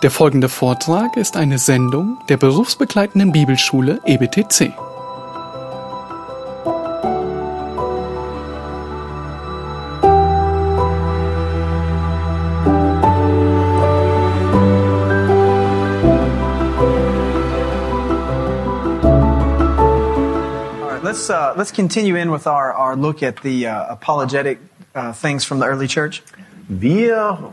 Der folgende Vortrag ist eine Sendung der berufsbegleitenden Bibelschule EBTC. All right, let's uh, let's continue in with our, our look at the uh, apologetic uh, things from the early church. Wir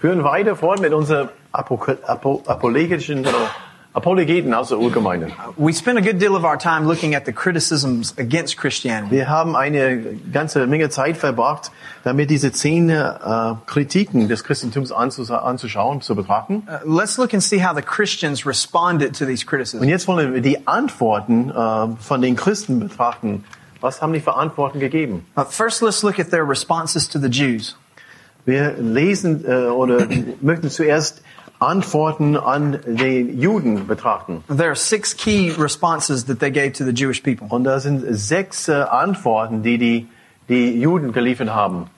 führen weiter fort mit unseren Apo Apo apologischen oder Apologeten aus der Urgemeinde. We spent a good deal of our time looking at the criticisms against Christianity. Wir haben eine ganze Menge Zeit verbracht, damit diese zehn äh, Kritiken des Christentums anzus anzuschauen, zu betrachten. Uh, let's look and see how the Christians responded to these Und criticisms. jetzt wollen wir die Antworten äh, von den Christen betrachten. Was haben die für Antworten gegeben? Uh, first, let's look at their responses to the Jews. Wir lesen äh, oder möchten zuerst Antworten an den Juden betrachten. There are six key responses that they gave to the Jewish people. Und da sind sechs äh, Antworten, die die, die Juden geliefert haben.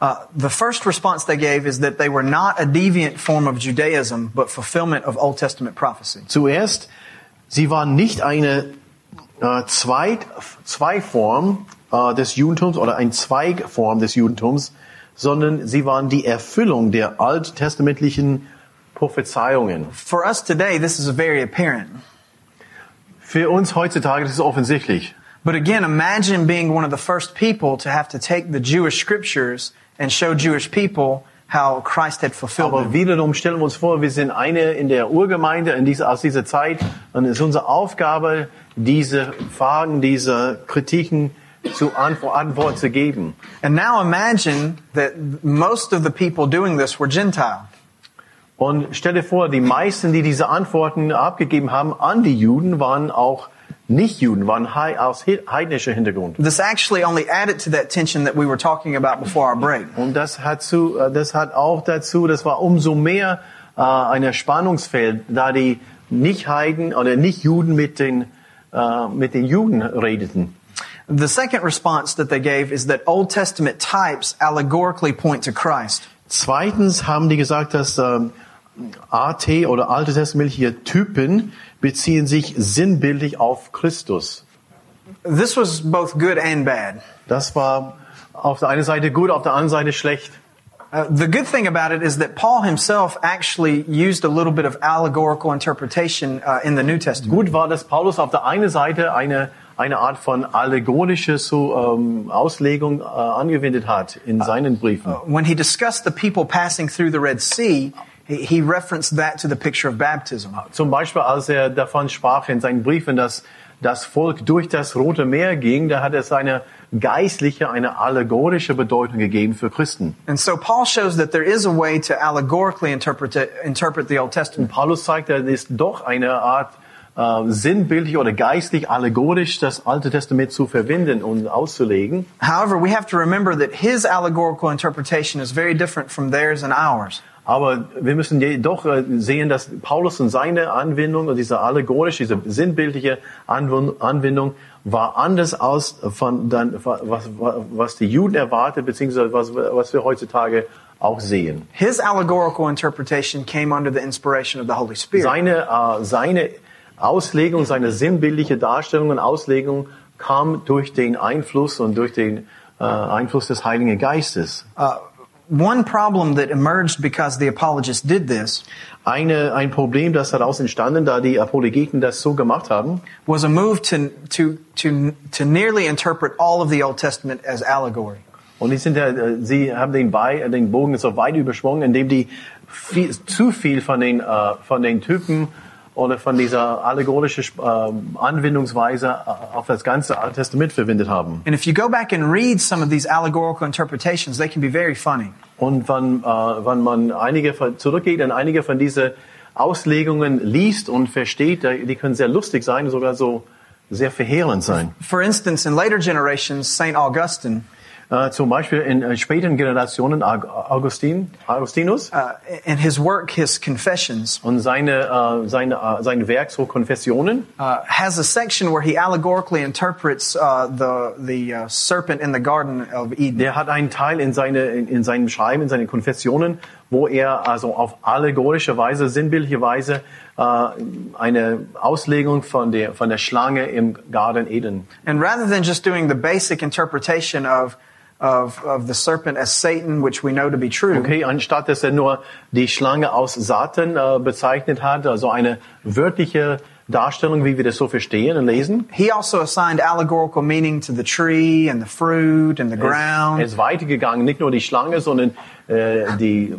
Uh, the first response they gave is that they were not a deviant form of Judaism, but fulfillment of Old Testament prophecy. Zuerst, sie waren nicht eine äh, Zweit, Zweiform äh, des Judentums oder ein Zweigform des Judentums, sondern sie waren die Erfüllung der alttestamentlichen Prophezeiungen. For us today, this is very apparent. Für uns heutzutage ist es offensichtlich. But again, imagine being one of the first people to have to take the Jewish scriptures and show Jewish people how Christ had fulfilled Aber them. wiederum stellen wir uns vor, wir sind eine in der Urgemeinde in dieser, aus dieser Zeit und es ist unsere Aufgabe, diese Fragen, diese Kritiken zu Antwort, Antwort zu geben. And now imagine that most of the people doing this were Gentile. Und stell dir vor, die meisten, die diese Antworten abgegeben haben an die Juden, waren auch Nicht-Juden, waren aus he- heidnischer Hintergrund. This actually only added to that tension that we were talking about before our break. Und das hat, zu, äh, das hat auch dazu, das war umso mehr äh, ein Spannungsfeld, da die Nicht-Heiden oder Nicht-Juden mit den, äh, mit den Juden redeten. The second response that they gave is that Old Testament types allegorically point to Christ. Zweitens haben die gesagt, dass ähm, AT oder alte testamentliche Typen beziehen sich sinnbildlich auf Christus. This was both good and bad. Das war auf der einen Seite gut, auf der anderen Seite schlecht. Uh, the good thing about it is that Paul himself actually used a little bit of allegorical interpretation uh, in the New Testament. Gut war, dass Paulus auf der einen Seite eine, eine Art von allegorische so, ähm, Auslegung äh, angewendet hat in seinen Briefen. When he discussed the people passing through the Red Sea, he, referenced that to the picture of baptism. Zum Beispiel, als er davon sprach in seinen Briefen, dass das Volk durch das Rote Meer ging, da hat es eine geistliche, eine allegorische Bedeutung gegeben für Christen. And so Paul shows that there is a way to allegorically interpret, interpret the Old Und Testament. Paulus zeigt, da ist doch eine Art äh, sinnbildlich oder geistlich allegorisch das Alte Testament zu verwenden und auszulegen. However, we have to remember that his allegorical interpretation is very different from theirs and ours. Aber wir müssen jedoch äh, sehen, dass Paulus und seine Anwendung, und diese allegorische, diese sinnbildliche Anwend- Anwendung, war anders aus von dann, was, was die Juden erwartet, beziehungsweise was, was wir heutzutage auch sehen. His allegorical interpretation came under the inspiration of the Holy Spirit. Seine, äh, seine Auslegung, seine sinnbildliche Darstellung und Auslegung kam durch den Einfluss und durch den äh, Einfluss des Heiligen Geistes. Uh, one problem that emerged because the apologists did this Eine, ein Problem, das daraus entstanden, da die Apologeten das so gemacht haben, was a move to, to, to, to nearly interpret all of the Old Testament as allegory. Und die sind ja, äh, sie haben den, bei, äh, den Bogen so weit überschwungen, indem die viel, zu viel von den, äh, von den Typen oder von dieser allegorischen äh, Anwendungsweise äh, auf das ganze Alte Testament verwendet haben. And if you go back and read some of these allegorical interpretations, they can be very funny. Und wenn, äh, wenn man einige von, zurückgeht und einige von diesen Auslegungen liest und versteht, da- die können sehr lustig sein, sogar so sehr verheerend sein. For instance, in later generations, St. Augustine, Äh, zum Beispiel in äh, späteren Generationen Aug- Augustin, Augustinus uh, in his work, his Confessions, und seine, äh, seine, sein Werk so Konfessionen uh, has a section where he allegorically interprets uh, the the uh, serpent in the Garden of Eden. Der hat einen Teil in, seine, in, in seinem Schreiben, in seinen Konfessionen, wo er also auf allegorische Weise, sinnbildliche Weise eine Auslegung von der, von der Schlange im Garten Eden. And rather than just doing the basic interpretation of, of, of the serpent as Satan, which we know to be true, Okay, anstatt dass er nur die Schlange aus Satan äh, bezeichnet hat, also eine wörtliche Darstellung, wie wir das so verstehen und lesen. he also assigned allegorical meaning to the tree and the fruit and the Er ground. ist weitergegangen, nicht nur die Schlange, sondern äh, die,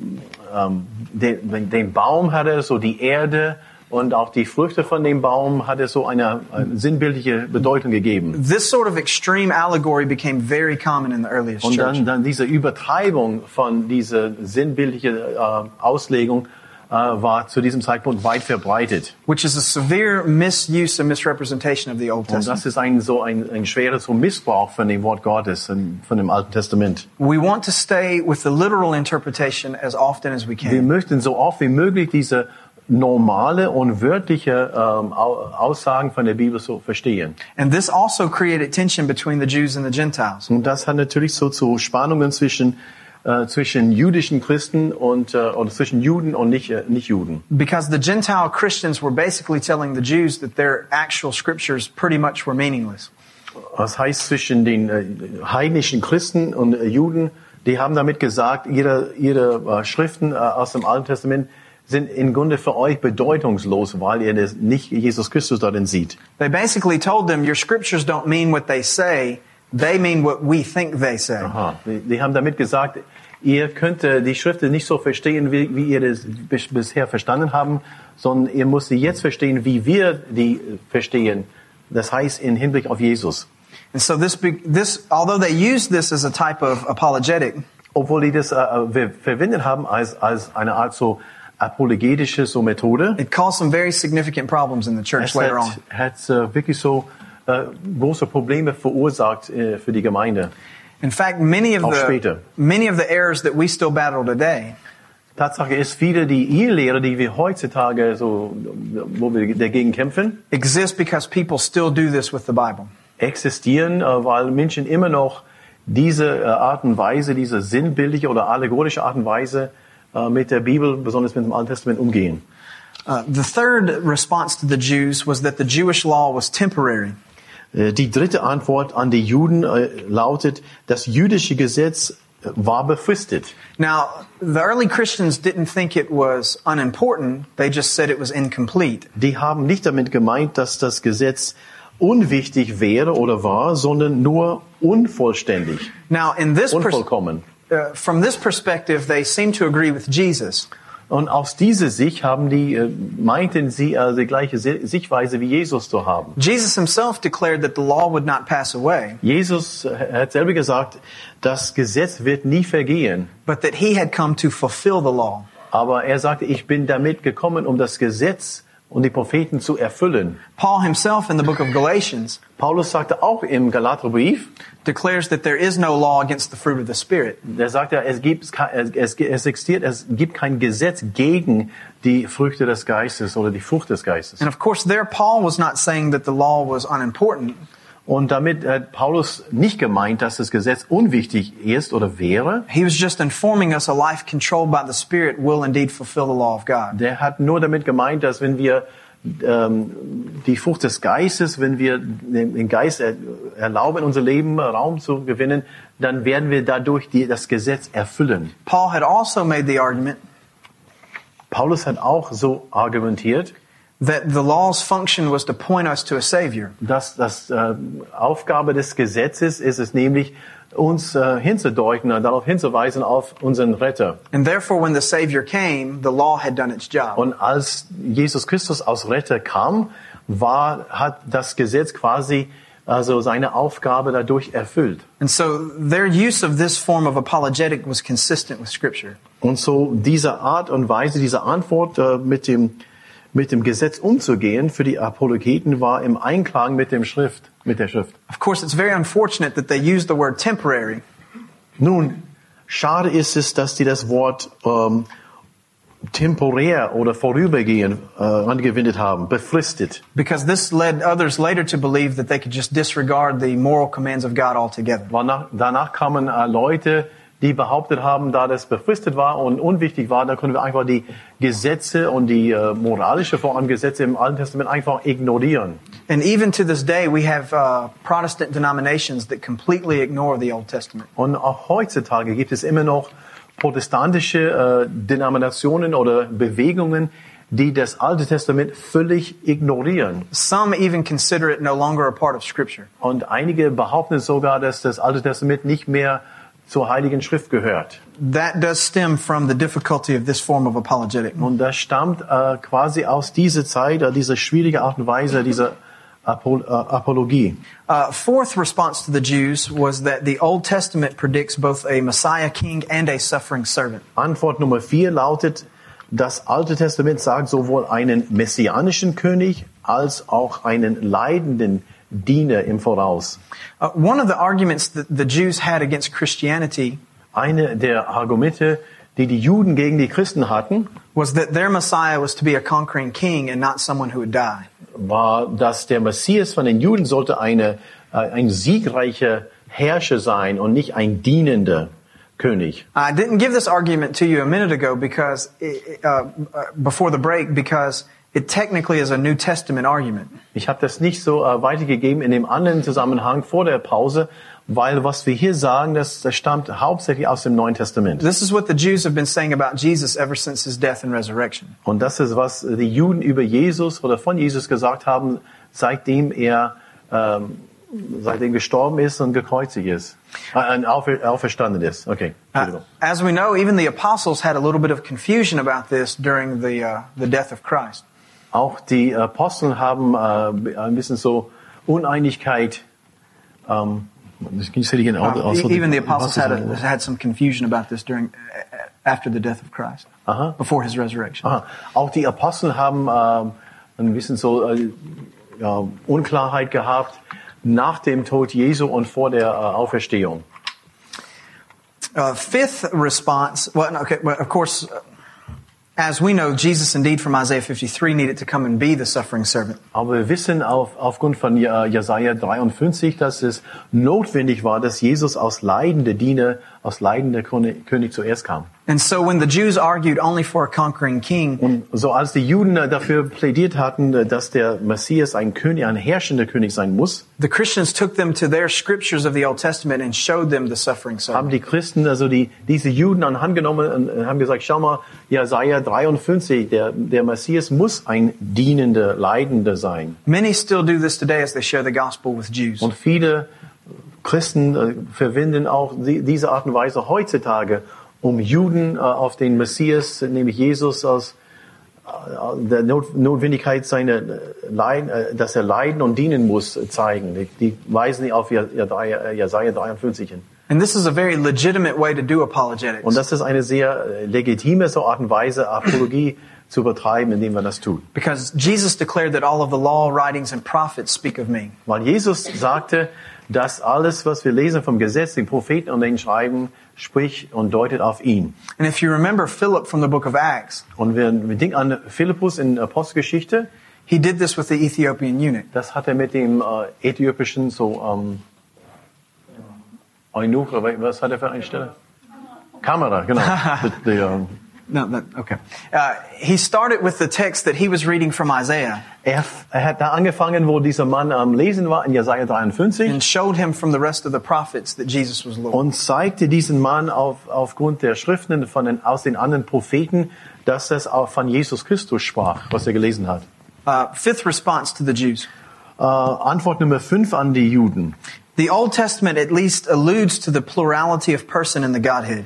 ähm, den, den Baum hat er, so die Erde und auch die Früchte von dem Baum hat er so eine, eine sinnbildliche Bedeutung gegeben. This sort of extreme allegory became very common in the earliest Und dann, dann diese Übertreibung von dieser sinnbildlichen äh, Auslegung äh, war zu diesem Zeitpunkt weit verbreitet. which is a severe misuse and misrepresentation of the Old Und Testament. das ist ein so ein, ein schwerer so Missbrauch von dem Wort Gottes, von dem Alten Testament. We want to stay with the literal interpretation as often as we Wir can. möchten so oft wie möglich diese normale und wörtliche ähm, Au- Aussagen von der Bibel so verstehen. And this also created tension between the Jews and the Gentiles. Und das hat natürlich so zu Spannungen zwischen äh, zwischen jüdischen Christen und äh, oder zwischen Juden und nicht äh, nicht Juden. Because the Gentile Christians were basically telling the Jews that their actual scriptures pretty much were meaningless. Das heißt zwischen den äh, heidnischen Christen und äh, Juden, die haben damit gesagt, ihre ihre äh, Schriften äh, aus dem Alten Testament sind im Grunde für euch bedeutungslos, weil ihr das nicht Jesus Christus darin sieht. They basically told them, your scriptures don't mean what they say, they mean what we think they say. Aha. Die, die haben damit gesagt, ihr könnt die Schriften nicht so verstehen, wie, wie ihr das bis, bisher verstanden haben, sondern ihr müsst sie jetzt verstehen, wie wir die äh, verstehen. Das heißt in Hinblick auf Jesus. And so this, this, although they used this as a type of apologetic, Obwohl die das äh, äh, ver- verwendet haben als, als eine Art so apologetische so Methode, it caused some very significant problems in the church es later on. hat, hat äh, wirklich so äh, große Probleme verursacht äh, für die Gemeinde. In fact, many of Auch the später. many of the errors that we still battle today Tatsache ist, viele die Irrlehre, die wir heutzutage so, wo wir dagegen kämpfen, exist because people still do this with the Bible. existieren, äh, weil Menschen immer noch diese äh, Art und Weise, diese sinnbildliche oder allegorische Art und Weise äh, mit der Bibel, besonders mit dem Alten Testament umgehen. Uh, the third response to the Jews was that the Jewish law was temporary. Äh, Die dritte Antwort an die Juden äh, lautet, das jüdische Gesetz war befristet. Now, the early Christians didn't think it was unimportant; they just said it was incomplete. Die haben nicht damit gemeint, dass das Gesetz unwichtig wäre oder war, sondern nur unvollständig, Now, in this unvollkommen. Uh, from this perspective, they seem to agree with Jesus. Und aus dieser Sicht haben die, äh, meinten sie also die gleiche Si- Sichtweise wie Jesus zu haben. Jesus himself declared that the law would not pass away, Jesus äh, hat selber gesagt, das Gesetz wird nie vergehen. but that he had come to fulfill the law. Aber er sagte, ich bin damit gekommen, um das Gesetz und die Propheten zu erfüllen. Paul himself in the book of Galatians Paulus sagte auch im Galaterbrief, declares that there is no law against the fruit of the Spirit. der sagt ja, es gibt, es, es existiert, es gibt kein Gesetz gegen die Früchte des Geistes oder die Frucht des Geistes. And of course, there Paul was not saying that the law was unimportant. Und damit hat Paulus nicht gemeint, dass das Gesetz unwichtig ist oder wäre. He was just informing us a life controlled by the Spirit will indeed fulfill the law of God. Der hat nur damit gemeint, dass wenn wir ähm, die Frucht des Geistes, wenn wir den Geist er, erlauben, in unser Leben Raum zu gewinnen, dann werden wir dadurch die, das Gesetz erfüllen. Paul had also made the argument Paulus hat auch so argumentiert, that the law's function was to point us to a Savior. dass das äh, Aufgabe des Gesetzes ist es nämlich, uns äh, hinzudeuten, äh, darauf hinzuweisen auf unseren Retter. And therefore, when the Savior came, the law had done its job. Und als Jesus Christus als Retter kam, war, hat das Gesetz quasi also seine Aufgabe dadurch erfüllt. And so their use of this form of apologetic was consistent with Scripture. Und so diese Art und Weise, diese Antwort äh, mit dem mit dem Gesetz umzugehen für die Apologeten war im Einklang mit dem Schrift, mit der Schrift. Of course, it's very unfortunate that they used the word temporary Nun, schade ist es, dass die das Wort ähm, temporär oder vorübergehend äh, angewendet haben, befristet. because this led others later to believe that they could just disregard the moral commands of God altogether. Danach, danach kamen äh, Leute, die behauptet haben, da das befristet war und unwichtig war, da können wir einfach die Gesetze und die äh, moralische vor allem Gesetze im Alten Testament einfach ignorieren. And even to this day, we have uh, Protestant denominations that completely ignore the Old Testament. Und auch heutzutage gibt es immer noch protestantische äh, Denominationen oder Bewegungen, die das Alte Testament völlig ignorieren. Some even consider it no longer a part of Scripture. Und einige behaupten sogar, dass das Alte Testament nicht mehr zur Heiligen Schrift gehört. That does stem from the difficulty of this form of apologetic. Und das stammt äh, quasi aus dieser Zeit, äh, dieser schwierigen Art und Weise, dieser Apo äh, Apologie. Uh, fourth response to the Jews was that the Old Testament predicts both a Messiah king and a suffering servant. Antwort Nummer vier lautet, das Alte Testament sagt sowohl einen messianischen König als auch einen leidenden Diener im Voraus. Uh, one of the arguments that the Jews had against Christianity Eine der Argumente, die die Juden gegen die Christen hatten, was that their Messiah was to be a conquering king and not someone who would die. war, dass der Messias von den Juden sollte eine, äh, ein siegreicher Herrscher sein und nicht ein dienender König. I didn't give this argument to you a minute ago because uh, uh, before the break because it technically is a New Testament argument. Ich habe das nicht so äh, weitergegeben in dem anderen Zusammenhang vor der Pause, weil was wir hier sagen, das, das stammt hauptsächlich aus dem Neuen Testament. This is what the Jews have been saying about Jesus ever since his death and resurrection. Und das ist, was die Juden über Jesus oder von Jesus gesagt haben, seitdem er ähm, seitdem gestorben ist und gekreuzigt ist, äh, aufer, auferstanden ist. Okay. Uh, as we know, even the apostles had a little bit of confusion about this during the uh, the death of Christ. Auch die Apostel haben äh, ein bisschen so Uneinigkeit. Ähm, can you say it again? Uh, Also even the die apostles had, a, had some confusion about this during uh, after the death of Christ, Aha. before his resurrection. Aha. Auch die Apostel haben ähm, ein bisschen so äh, Unklarheit gehabt nach dem Tod Jesu und vor der äh, Auferstehung. Uh, fifth response, well, okay, well, of course, as we know, Jesus indeed from Isaiah 53 needed to come and be the suffering servant. Aber wir wissen auf, aufgrund von Ja- Jesaja 53, dass es notwendig war, dass Jesus aus leidender Diener, aus leidender König König zuerst kam. And so when the Jews argued only for a conquering king, Und so als die Juden dafür plädiert hatten, dass der Messias ein König, ein herrschender König sein muss, the Christians took them to their scriptures of the Old Testament and showed them the suffering haben servant. die Christen, also die, diese Juden an Hand genommen und haben gesagt, schau mal, Jesaja 53, der, der Messias muss ein dienender, leidender sein. Many still do this today as they share the gospel with Jews. Und viele Christen äh, verwenden auch die, diese Art und Weise heutzutage, um Juden äh, auf den Messias, nämlich Jesus, aus äh, der Not Notwendigkeit seiner äh, Leiden, dass er leiden und dienen muss, zeigen. Die, weisen auf Jesaja Jesaja 53 hin. And this is a very legitimate way to do apologetics. Und das ist eine sehr legitime so Art und Weise, Apologie zu betreiben, indem man das tut. Because Jesus declared that all of the law, writings, and prophets speak of me. Weil Jesus sagte, dass alles, was wir lesen vom Gesetz, den Propheten und den Schreiben, spricht und deutet auf ihn. And if you remember Philip from the book of Acts, Und wir, wir denken an Philippus in Apostelgeschichte, he did this with the Ethiopian eunuch. das hat er mit dem äh, äthiopischen so ähm, Eunuch, was hat er für eine Stelle? Kamera, genau. Die, die, ähm, No, that, okay. Uh, he started with the text that he was reading from Isaiah er, er hat da angefangen, wo dieser Mann am Lesen war, in Jesaja 53. and showed him from the rest of the prophets that Jesus was Lord. und zeigte diesen Mann auf, aufgrund der Schriften von den, aus den anderen Propheten, dass das auch von Jesus Christus sprach, was er gelesen hat. Uh, fifth response to the Jews. Äh, Antwort Nummer 5 an die Juden. The Old Testament at least alludes to the plurality of person in the Godhead.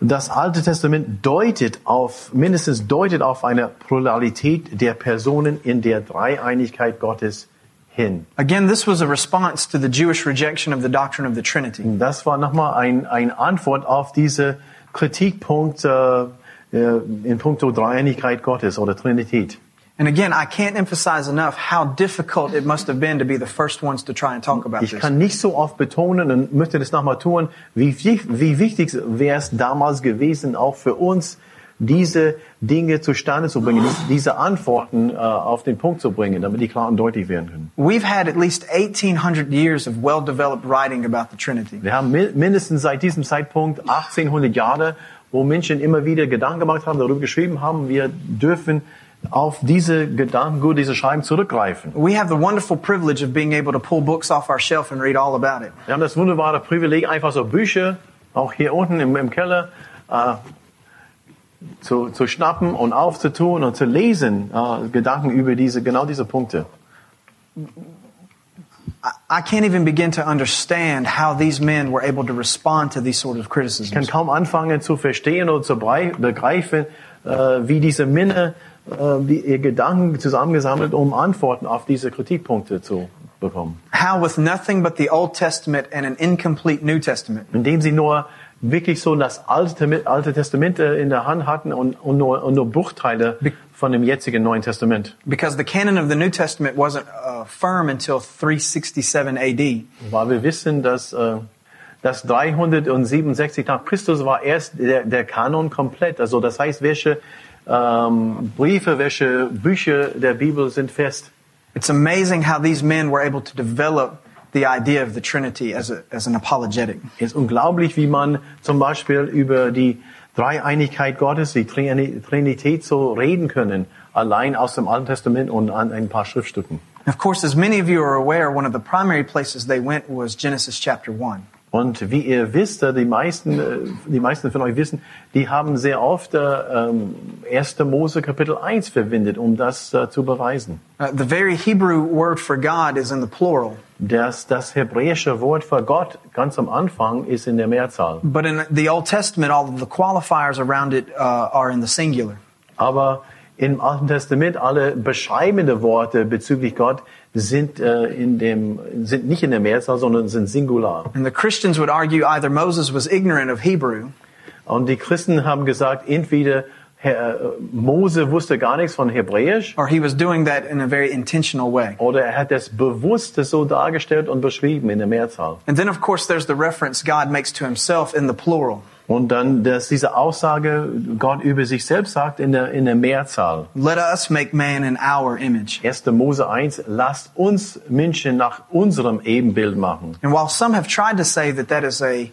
Das Alte Testament deutet auf, mindestens deutet auf eine Pluralität der Personen in der Dreieinigkeit Gottes hin. Again, this was a response to the Jewish rejection of the doctrine of the Trinity. Das war nochmal ein, ein Antwort auf diese Kritikpunkt äh, in puncto Dreieinigkeit Gottes oder Trinität. And again, I can't emphasize enough how difficult it must have been to be the first ones to try and talk about Ich this. kann nicht so oft betonen und möchte das nochmal tun, wie, wie wichtig wäre es damals gewesen, auch für uns, diese Dinge zustande zu bringen, dies- diese Antworten äh, auf den Punkt zu bringen, damit die klar und deutlich werden können. We've had at least 1800 years of well-developed writing about the Trinity. Wir haben mi- mindestens seit diesem Zeitpunkt 1800 Jahre, wo Menschen immer wieder Gedanken gemacht haben, darüber geschrieben haben, wir dürfen auf diese Gedankengut, diese Schreiben zurückgreifen. We have the wonderful privilege of being able to pull books off our shelf and read all about it. Wir haben das wunderbare Privileg, einfach so Bücher, auch hier unten im, im Keller, äh, zu, zu schnappen und aufzutun und zu lesen, äh, Gedanken über diese, genau diese Punkte. I can't even begin to understand how these men were able to respond to these sort of Ich kann criticisms. kaum anfangen zu verstehen oder zu begreifen, äh, wie diese Männer äh, die, ihr Gedanken zusammengesammelt, um Antworten auf diese Kritikpunkte zu bekommen. How with nothing but the Old Testament and an incomplete New Testament, Indem sie nur wirklich so das Alte, Alte Testament in der Hand hatten und, und, nur, und nur Bruchteile von dem jetzigen Neuen Testament. because the canon of the New Testament wasn't uh, firm until 367 AD. Weil wir wissen, dass äh, das 367 nach Christus war erst der, der Kanon komplett. Also das heißt, welche ähm, Briefe, welche Bücher der Bibel sind fest. It's amazing how these men were able to develop the idea of the Trinity as, a, as an apologetic. Es ist unglaublich, wie man zum Beispiel über die Dreieinigkeit Gottes, die Trini- Trinität so reden können, allein aus dem Alten Testament und an ein paar Schriftstücken. Of course, as many of you are aware, one of the primary places they went was Genesis chapter 1. Und wie ihr wisst, die meisten, äh, die meisten von euch wissen, die haben sehr oft äh, ähm, 1. Mose Kapitel 1 verwendet, um das äh, zu beweisen. Uh, the very Hebrew word for God is in the plural, Das, das hebräische Wort für Gott ganz am Anfang ist in der Mehrzahl. but in the Old Testament, all of the qualifiers around it uh, are in the singular. Aber im Alten Testament alle beschreibende Worte bezüglich Gott sind äh, in dem sind nicht in der Mehrzahl, sondern sind singular. And the Christians would argue either Moses was ignorant of Hebrew Und die Christen haben gesagt, entweder Herr, äh, Mose wusste gar nichts von Hebräisch or he was doing that in a very intentional way. oder er hat es bewusst so dargestellt und beschrieben in der Mehrzahl. And then, of course, there's the reference God makes to himself in the plural. Und dann, dass diese Aussage Gott über sich selbst sagt in der, in der Mehrzahl. Let us make man in our image. 1. Mose 1, lasst uns Menschen nach unserem Ebenbild machen. And while some have tried to say that that is a,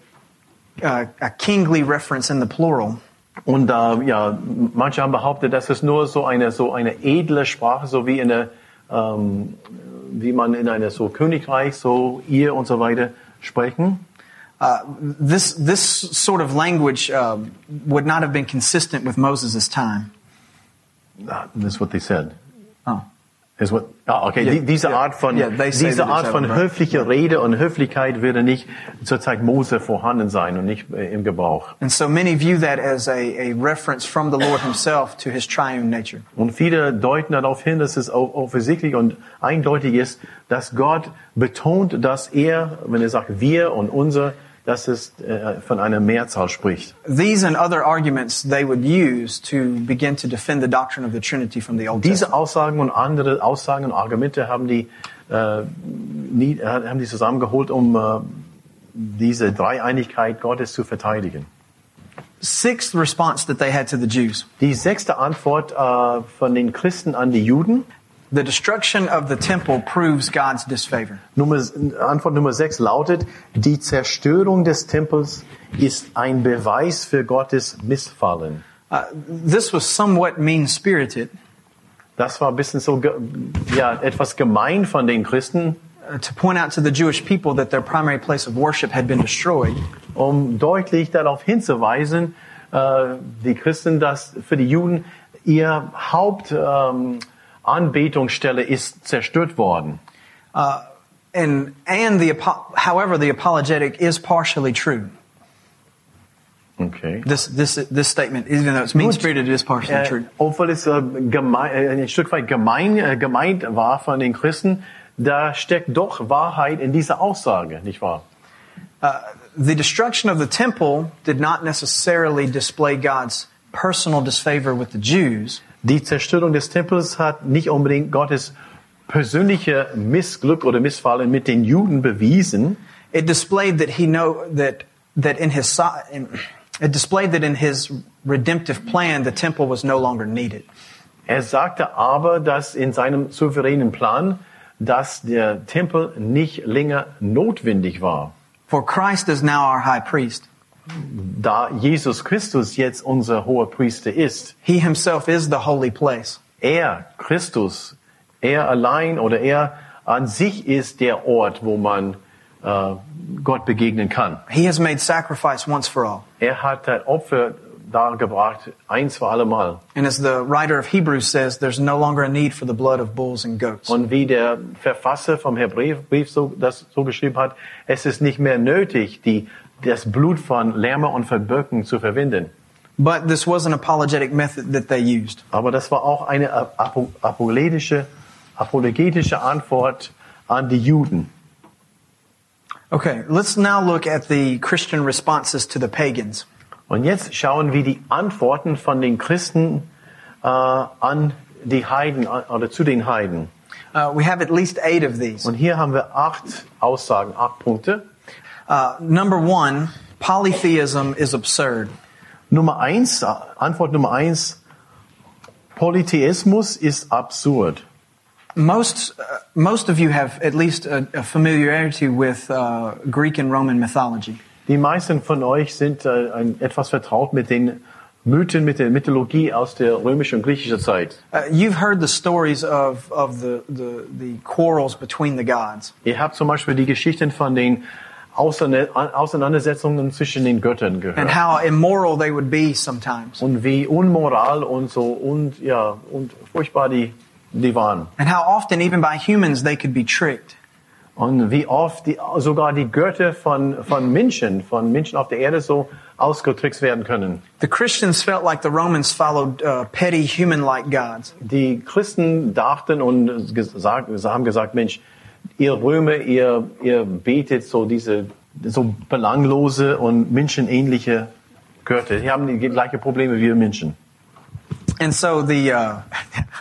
uh, a kingly reference in the plural, Und da, ja, manche haben behauptet, dass es nur so eine, so eine edle Sprache, so wie in der, ähm, wie man in einer so Königreich, so ihr und so weiter sprechen. uh, this, this sort of language uh, would not have been consistent with Moses' time. Ah, That's what they said. Is what, ah, okay, Yeah, die, diese yeah, Art von, yeah, diese Art von right. höflicher Rede und Höflichkeit würde nicht zur Zeit Mose vorhanden sein und nicht äh, im Gebrauch. And so many view that as a, a reference from the Lord himself to his triune nature. Und viele deuten darauf hin, dass es offensichtlich und eindeutig ist, dass Gott betont, dass er, wenn er sagt wir und unser, dass es äh, von einer Mehrzahl spricht. These and other arguments they would use to begin to defend the doctrine of the Trinity from the Old Diese Testament. Aussagen und andere Aussagen und Argumente haben die, äh, nie, äh, haben die zusammengeholt, um äh, diese Dreieinigkeit Gottes zu verteidigen. Sixth response that they had to the Jews. Die sechste Antwort äh, von den Christen an die Juden, The destruction of the temple proves God's disfavor. Nummer, Antwort Nummer sechs lautet, die Zerstörung des Tempels ist ein Beweis für Gottes Missfallen. Uh, this was somewhat mean-spirited Das war ein bisschen so, ja, etwas gemein von den Christen, uh, to point out to the Jewish people that their primary place of worship had been destroyed. um deutlich darauf hinzuweisen, äh, die Christen, dass für die Juden ihr Hauptanbetungsstelle ähm, Anbetungsstelle ist zerstört worden. Uh, and and the however the apologetic is partially true. Okay. This this this statement, even though it's mean-spirited, it is partially Äh, true. obwohl es äh, gemein, äh, ein Stück weit gemein, äh, gemeint war von den Christen, da steckt doch Wahrheit in dieser Aussage, nicht wahr? The destruction of the temple did not necessarily display God's personal disfavor with the Jews, Die Zerstörung des Tempels hat nicht unbedingt Gottes persönliche Missglück oder Missfallen mit den Juden bewiesen. it displayed that he know that that in his It displayed that in his redemptive plan, the temple was no longer needed. Er sagte aber, dass in seinem souveränen Plan, dass der Tempel nicht länger notwendig war. For Christ is now our high priest. Da Jesus Christus jetzt unser hoher Priester ist, He himself is the holy place. er, Christus, er allein oder er an sich ist der Ort, wo man äh, Gott begegnen kann. He has made sacrifice once for all. Er hat ein Opfer dargebracht, eins für alle Mal. And as the writer of Hebrews says, there's no longer a need for the blood of bulls and goats. Und wie der Verfasser vom Hebräerbrief so, das so geschrieben hat, es ist nicht mehr nötig, die, das Blut von Lämmer und von Böcken zu verwenden. But this was an apologetic method that they used. Aber das war auch eine apo- apologetische, apologetische Antwort an die Juden. Okay, let's now look at the Christian responses to the pagans. Und jetzt schauen wir die Antworten von den Christen äh, an die Heiden oder zu den Heiden. Uh, we have at least eight of these. Und hier haben wir acht Aussagen, acht Punkte. Uh, number one, polytheism is absurd. Nummer eins, äh, Antwort Nummer eins, Polytheismus ist absurd. Most, uh, most of you have at least a, a familiarity with uh, Greek and Roman mythology. Die meisten von euch sind äh, ein, etwas vertraut mit den Mythen, mit der Mythologie aus der römischen und griechischen Zeit. Uh, you've heard the stories of, of the, the, the quarrels between the gods. Ihr habt zum Beispiel die Geschichten von den Auseinandersetzungen zwischen den Göttern and gehört. how immoral they would be sometimes. Und wie unmoral und so und ja und furchtbar die, die waren. And how often, even by humans, they could be tricked. Und wie oft die, sogar die Götter von, von Menschen, von Menschen auf der Erde so ausgetrickst werden können. The Christians felt like the Romans followed uh, petty human-like gods. Die Christen dachten und gesagt, haben gesagt, Mensch, ihr Römer, ihr, ihr betet so diese so belanglose und menschenähnliche Götter. Die haben die gleichen Probleme wie wir Menschen. And so the, uh,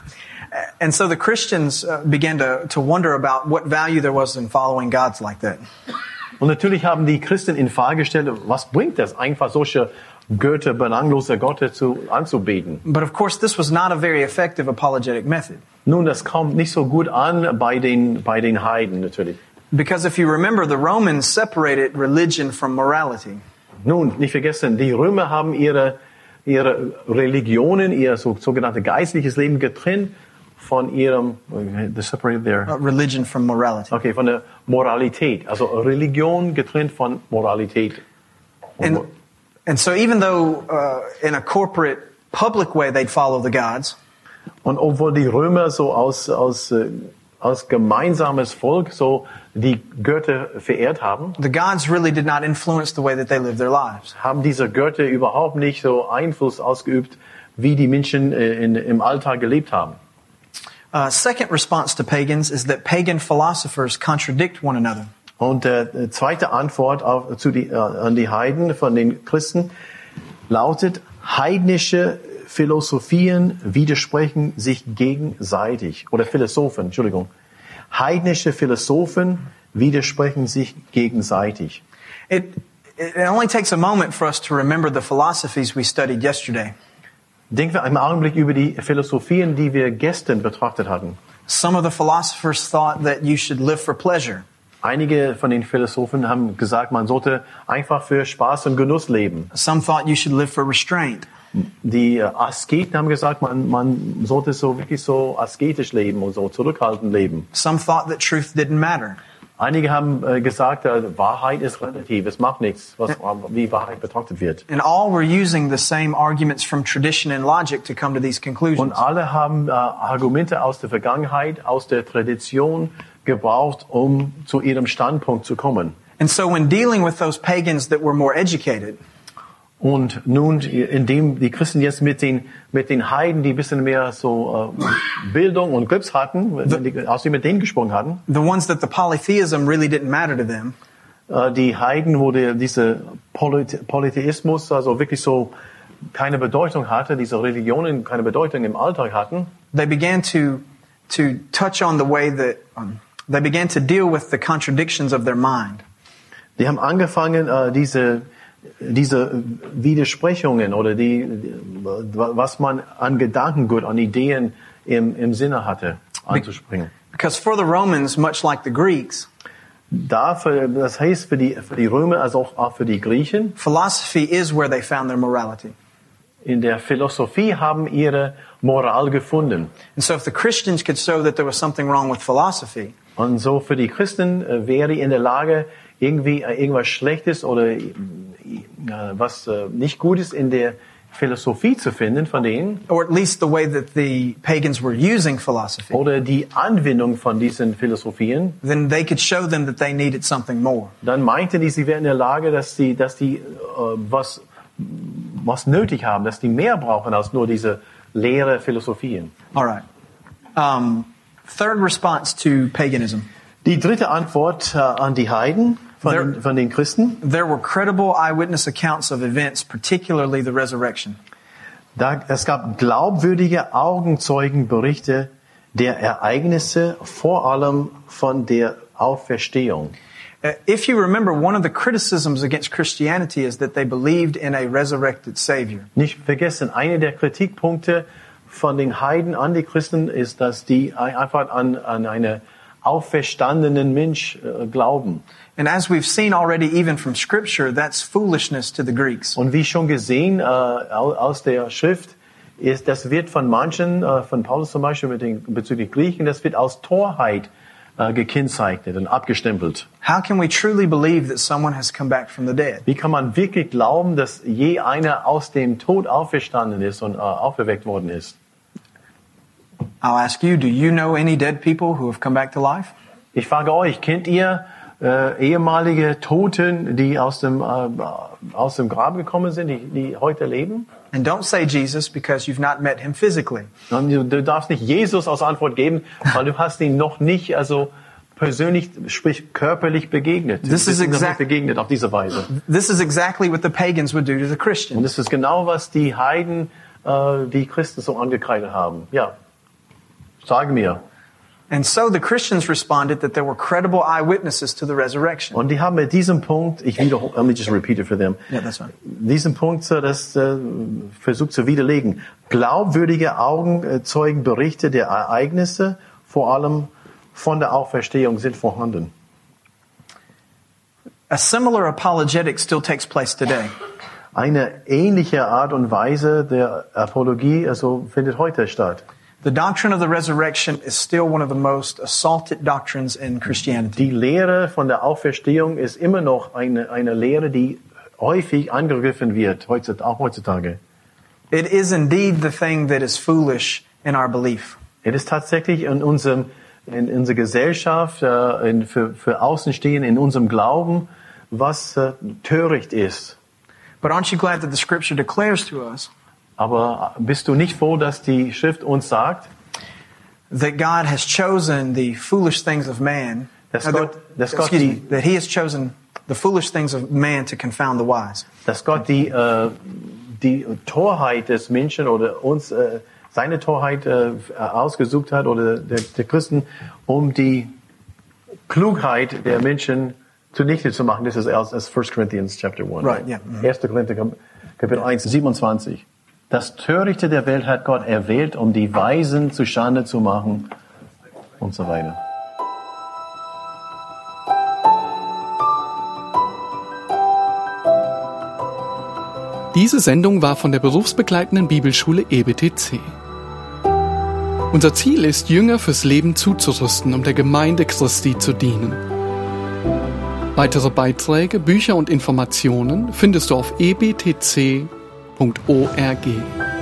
and so the Christians uh, began to, to wonder about what value there was in following gods like that. Und natürlich haben die Christen in Frage gestellt, was bringt das, einfach solche Götter, belanglose Götter zu, anzubeten? But of course, this was not a very effective apologetic method. Nun, das kommt nicht so gut an bei den, bei den Heiden natürlich. Because if you remember, the Romans separated religion from morality. Nun, nicht vergessen, die Römer haben ihre, ihre Religionen, ihr so, sogenannte geistliches Leben getrennt von ihrem, they separated their, Uh, religion from morality. okay, von der Moralität. Also Religion getrennt von Moralität. Und And, and so even though uh, in a corporate, public way they'd follow the gods, Und obwohl die Römer so aus, aus, äh, aus gemeinsames Volk so die Götter verehrt haben, the gods really did not influence the way that they lived their lives. haben diese Götter überhaupt nicht so Einfluss ausgeübt, wie die Menschen äh, in, im Alltag gelebt haben. Uh, second response to pagans is that pagan philosophers contradict one another. Und äh, zweite Antwort auf, zu die, äh, an die Heiden von den Christen lautet, heidnische Philosophien widersprechen sich gegenseitig. Oder Philosophen, Entschuldigung. Heidnische Philosophen widersprechen sich gegenseitig. It, it only takes a moment for us to remember the philosophies we studied yesterday. Denken wir einen Augenblick über die Philosophien, die wir gestern betrachtet hatten. Some of the philosophers thought that you should live for pleasure. Einige von den Philosophen haben gesagt, man sollte einfach für Spaß und Genuss leben. Some thought you should live for restraint. Die äh, Asketen haben gesagt, man, man sollte so wirklich so asketisch leben und so zurückhaltend leben. Some thought that truth didn't matter. Einige haben äh, gesagt, äh, Wahrheit ist relativ, es macht nichts, was, wie Wahrheit betrachtet wird. And all were using the same arguments from tradition and logic to come to these Und conclusions. alle haben äh, Argumente aus der Vergangenheit, aus der Tradition gebraucht, um zu ihrem Standpunkt zu kommen. And so when dealing with those pagans that were more educated, Und nun, indem die Christen jetzt mit den, mit den Heiden, die ein bisschen mehr so äh, Bildung und Grips hatten, aus dem mit denen gesprochen hatten, the ones that the polytheism really didn't matter to them, äh, die Heiden, wo der, diese Polythe Polytheismus also wirklich so keine Bedeutung hatte, diese Religionen keine Bedeutung im Alltag hatten, they began to to touch on the way that um, they began to deal with the contradictions of their mind. die haben angefangen, äh, diese, diese Widersprechungen oder die, was man an Gedankengut, an Ideen im, im Sinne hatte, anzuspringen. Because for the Romans, much like the Greeks, Dafür, das heißt für die, für die Römer, also auch, auch für die Griechen, philosophy is where they found their morality. in der Philosophie haben ihre Moral gefunden. And so if the Christians could show that there was something wrong with philosophy, Und so für die Christen äh, wäre in der Lage, irgendwie äh, irgendwas Schlechtes oder äh, was nicht Gutes in der Philosophie zu finden von denen or at least the way that the pagans were using philosophy, oder die Anwendung von diesen Philosophien, then they could show them that they needed something more. dann meinten die, sie wären in der Lage, dass die, dass die äh, was, was nötig haben, dass die mehr brauchen als nur diese leere Philosophien. All right. Um, third response to paganism. Die dritte Antwort äh, an die Heiden von, There- den, von den Christen, There were credible eyewitness accounts of events, particularly the resurrection. da, es gab glaubwürdige Augenzeugenberichte der Ereignisse, vor allem von der Auferstehung. Uh, if you remember, one of the criticisms against Christianity is that they believed in a resurrected Savior. Nicht vergessen, einer der Kritikpunkte von den Heiden an die Christen ist, dass die ein- einfach an, an einen auferstandenen Mensch äh, glauben. And as we've seen already, even from Scripture, that's foolishness to the Greeks. Und wie schon gesehen äh, au- aus der Schrift, ist, das wird von manchen, äh, von Paulus zum Beispiel mit den, bezüglich Griechen, das wird als Torheit äh, gekennzeichnet und abgestempelt. How can we truly believe that someone has come back from the dead? Wie kann man wirklich glauben, dass je einer aus dem Tod auferstanden ist und äh, auferweckt worden ist? I'll ask you, do you know any dead people who have come back to life? Ich frage euch, kennt ihr äh, ehemalige Toten, die aus dem, äh, aus dem Grab gekommen sind, die, die heute leben? And don't say Jesus because you've not met him physically. Und du, darfst nicht Jesus als Antwort geben, weil du hast ihn noch nicht, also persönlich, sprich körperlich begegnet. This is bist ihm noch nicht exact- begegnet auf diese Weise. This is exactly what the pagans would do to the Und Christians. das ist genau, was die Heiden, äh, die Christen so angekreidet haben. Ja, sage mir. And so the Christians responded that there were credible eyewitnesses to the resurrection. Und die haben mit diesem Punkt, ich wiederhole, let me just repeat it for them. Yeah, that's fine. Diesen Punkt, das äh, versucht zu widerlegen. Glaubwürdige Augenzeugenberichte der Ereignisse, vor allem von der Auferstehung, sind vorhanden. A similar apologetic still takes place today. Eine ähnliche Art und Weise der Apologie also findet heute statt. The doctrine of the resurrection is still one of the most assaulted doctrines in Christianity. Die Lehre von der Auferstehung ist immer noch eine, eine Lehre, die häufig angegriffen wird, heutzutage, auch heutzutage. It is indeed the thing that is foolish in our belief. Es ist tatsächlich in unserem, in unserer Gesellschaft, äh, in, für, für Außenstehende, in unserem Glauben, was äh, töricht ist. But aren't you glad that the scripture declares to us Aber bist du nicht froh, dass die Schrift uns sagt, that God has chosen the foolish things of man? God- that, that's God excuse me, that He has chosen the foolish things of man to confound the wise. dass Gott die, äh, die Torheit des Menschen oder uns äh, seine Torheit äh, ausgesucht hat oder der, der Christen, um die Klugheit der Menschen zunichte zu machen. Das ist aus aus 1 Corinthians chapter 1. Right, yeah. Mhm. 1. Korinther Kap- Kapitel 1, 27. Das Törichte der Welt hat Gott erwählt, um die Weisen zu Schande zu machen und so weiter. Diese Sendung war von der berufsbegleitenden Bibelschule EBTC. Unser Ziel ist, Jünger fürs Leben zuzurüsten, um der Gemeinde Christi zu dienen. Weitere Beiträge, Bücher und Informationen findest du auf ebtc.org.